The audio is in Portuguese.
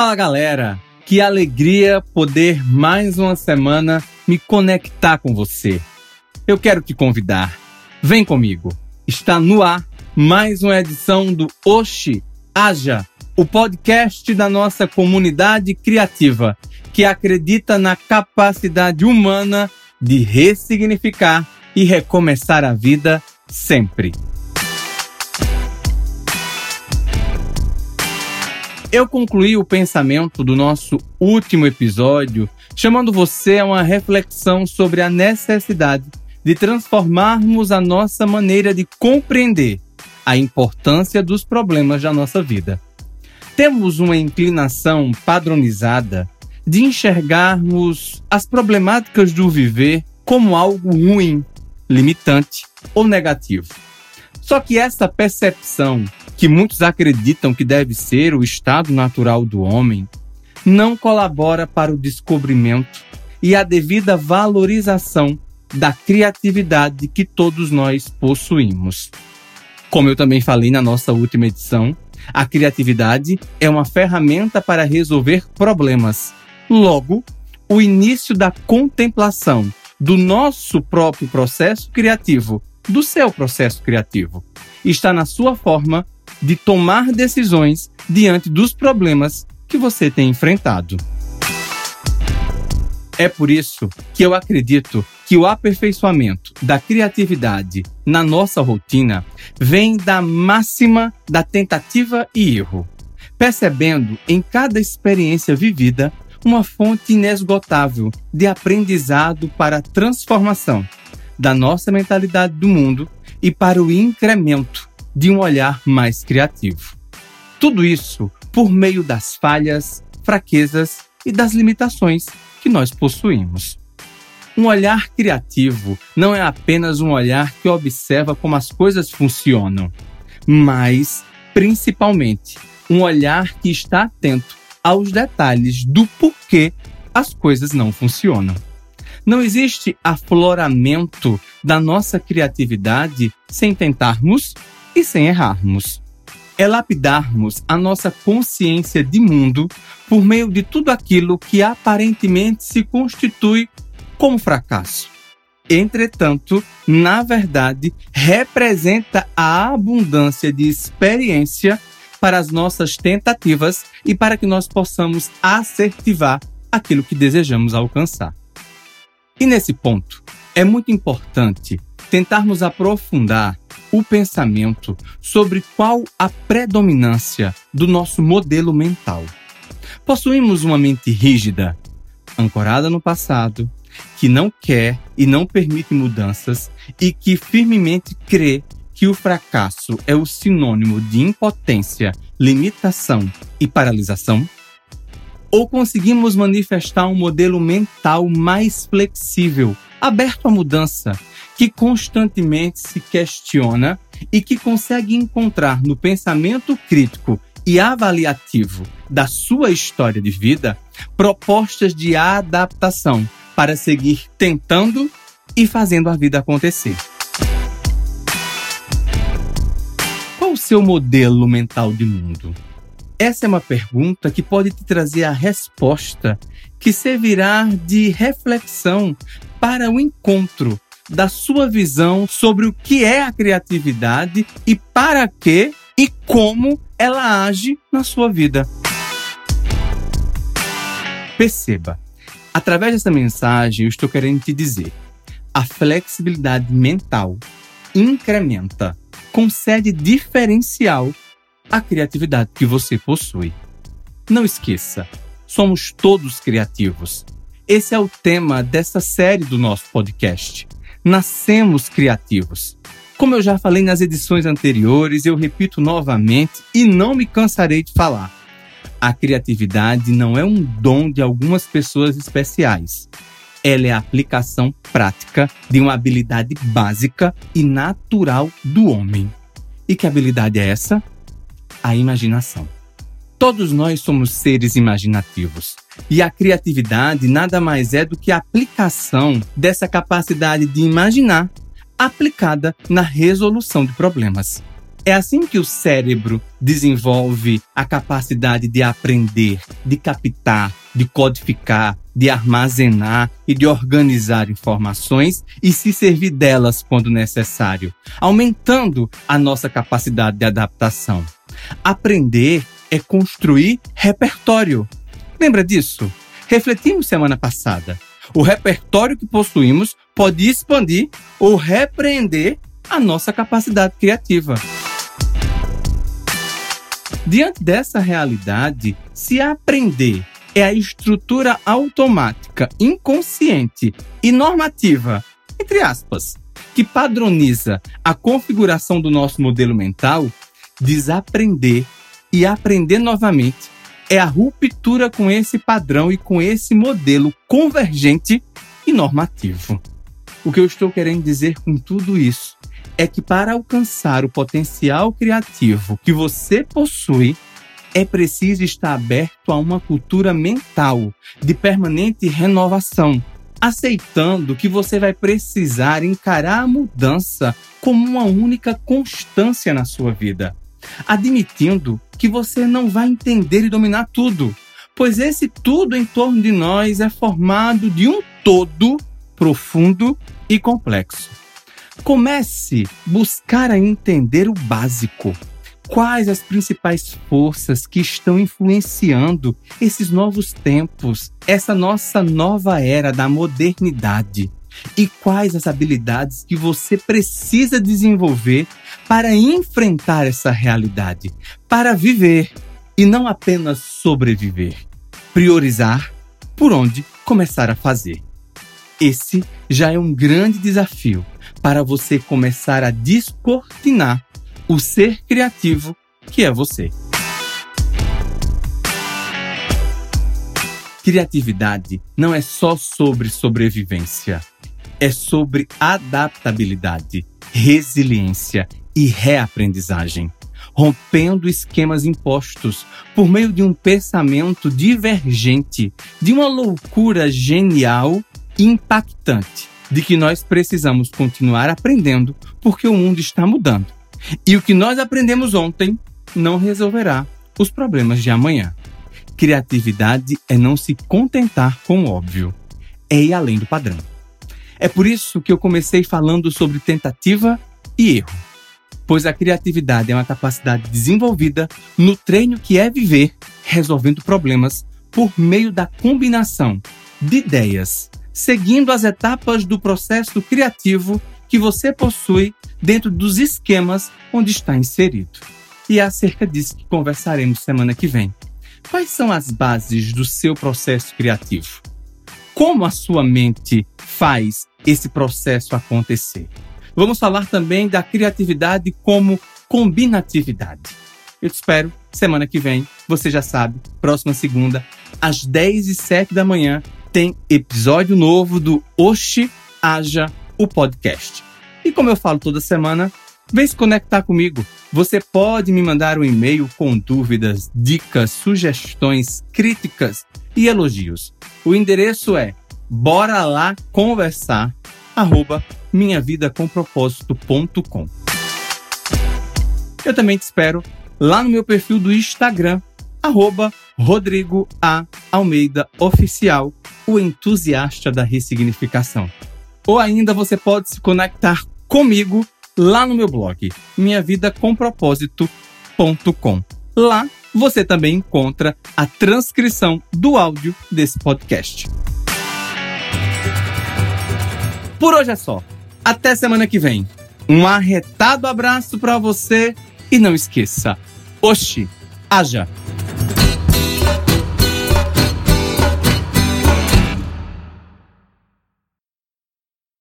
Fala galera, que alegria poder mais uma semana me conectar com você. Eu quero te convidar, vem comigo. Está no ar mais uma edição do Oxi Haja, o podcast da nossa comunidade criativa que acredita na capacidade humana de ressignificar e recomeçar a vida sempre. Eu concluí o pensamento do nosso último episódio chamando você a uma reflexão sobre a necessidade de transformarmos a nossa maneira de compreender a importância dos problemas da nossa vida. Temos uma inclinação padronizada de enxergarmos as problemáticas do viver como algo ruim, limitante ou negativo. Só que essa percepção que muitos acreditam que deve ser o estado natural do homem, não colabora para o descobrimento e a devida valorização da criatividade que todos nós possuímos. Como eu também falei na nossa última edição, a criatividade é uma ferramenta para resolver problemas. Logo, o início da contemplação do nosso próprio processo criativo, do seu processo criativo, está na sua forma de tomar decisões diante dos problemas que você tem enfrentado. É por isso que eu acredito que o aperfeiçoamento da criatividade na nossa rotina vem da máxima da tentativa e erro, percebendo em cada experiência vivida uma fonte inesgotável de aprendizado para a transformação da nossa mentalidade do mundo e para o incremento de um olhar mais criativo. Tudo isso por meio das falhas, fraquezas e das limitações que nós possuímos. Um olhar criativo não é apenas um olhar que observa como as coisas funcionam, mas, principalmente, um olhar que está atento aos detalhes do porquê as coisas não funcionam. Não existe afloramento da nossa criatividade sem tentarmos e sem errarmos. É lapidarmos a nossa consciência de mundo por meio de tudo aquilo que aparentemente se constitui como fracasso. Entretanto, na verdade, representa a abundância de experiência para as nossas tentativas e para que nós possamos assertivar aquilo que desejamos alcançar. E nesse ponto, é muito importante tentarmos aprofundar o pensamento sobre qual a predominância do nosso modelo mental. Possuímos uma mente rígida, ancorada no passado, que não quer e não permite mudanças e que firmemente crê que o fracasso é o sinônimo de impotência, limitação e paralisação? Ou conseguimos manifestar um modelo mental mais flexível, aberto à mudança, que constantemente se questiona e que consegue encontrar no pensamento crítico e avaliativo da sua história de vida propostas de adaptação para seguir tentando e fazendo a vida acontecer. Qual o seu modelo mental de mundo? Essa é uma pergunta que pode te trazer a resposta que servirá de reflexão para o encontro da sua visão sobre o que é a criatividade e para que e como ela age na sua vida. Perceba, através dessa mensagem eu estou querendo te dizer: a flexibilidade mental incrementa, concede diferencial à criatividade que você possui. Não esqueça, somos todos criativos. Esse é o tema dessa série do nosso podcast nascemos criativos. Como eu já falei nas edições anteriores, eu repito novamente e não me cansarei de falar. A criatividade não é um dom de algumas pessoas especiais. Ela é a aplicação prática de uma habilidade básica e natural do homem. E que habilidade é essa? A imaginação. Todos nós somos seres imaginativos. E a criatividade nada mais é do que a aplicação dessa capacidade de imaginar aplicada na resolução de problemas. É assim que o cérebro desenvolve a capacidade de aprender, de captar, de codificar, de armazenar e de organizar informações e se servir delas quando necessário, aumentando a nossa capacidade de adaptação. Aprender é construir repertório. Lembra disso? Refletimos semana passada. O repertório que possuímos pode expandir ou repreender a nossa capacidade criativa. Diante dessa realidade, se aprender é a estrutura automática, inconsciente e normativa, entre aspas, que padroniza a configuração do nosso modelo mental, desaprender e aprender novamente é a ruptura com esse padrão e com esse modelo convergente e normativo. O que eu estou querendo dizer com tudo isso é que para alcançar o potencial criativo que você possui, é preciso estar aberto a uma cultura mental de permanente renovação, aceitando que você vai precisar encarar a mudança como uma única constância na sua vida, admitindo que você não vai entender e dominar tudo, pois esse tudo em torno de nós é formado de um todo profundo e complexo. Comece a buscar a entender o básico quais as principais forças que estão influenciando esses novos tempos, essa nossa nova era da modernidade. E quais as habilidades que você precisa desenvolver para enfrentar essa realidade, para viver e não apenas sobreviver. Priorizar por onde começar a fazer. Esse já é um grande desafio para você começar a descortinar o ser criativo que é você. Criatividade não é só sobre sobrevivência, é sobre adaptabilidade, resiliência e reaprendizagem, rompendo esquemas impostos por meio de um pensamento divergente, de uma loucura genial e impactante, de que nós precisamos continuar aprendendo porque o mundo está mudando e o que nós aprendemos ontem não resolverá os problemas de amanhã. Criatividade é não se contentar com o óbvio, é ir além do padrão. É por isso que eu comecei falando sobre tentativa e erro, pois a criatividade é uma capacidade desenvolvida no treino que é viver resolvendo problemas por meio da combinação de ideias, seguindo as etapas do processo criativo que você possui dentro dos esquemas onde está inserido. E é acerca disso que conversaremos semana que vem. Quais são as bases do seu processo criativo? Como a sua mente faz esse processo acontecer? Vamos falar também da criatividade como combinatividade. Eu te espero semana que vem. Você já sabe, próxima segunda, às 10 e 7 da manhã, tem episódio novo do Oxi Haja o podcast. E como eu falo toda semana, vem se conectar comigo. Você pode me mandar um e-mail com dúvidas, dicas, sugestões, críticas e elogios. O endereço é bora lá conversar arroba minhavidacompropósito.com. Eu também te espero lá no meu perfil do Instagram, arroba Rodrigo A. Almeida Oficial, o entusiasta da ressignificação. Ou ainda você pode se conectar comigo lá no meu blog, minhavidacompropósito.com. Lá você também encontra a transcrição do áudio desse podcast. Por hoje é só. Até semana que vem. Um arretado abraço para você e não esqueça. Oxi, haja!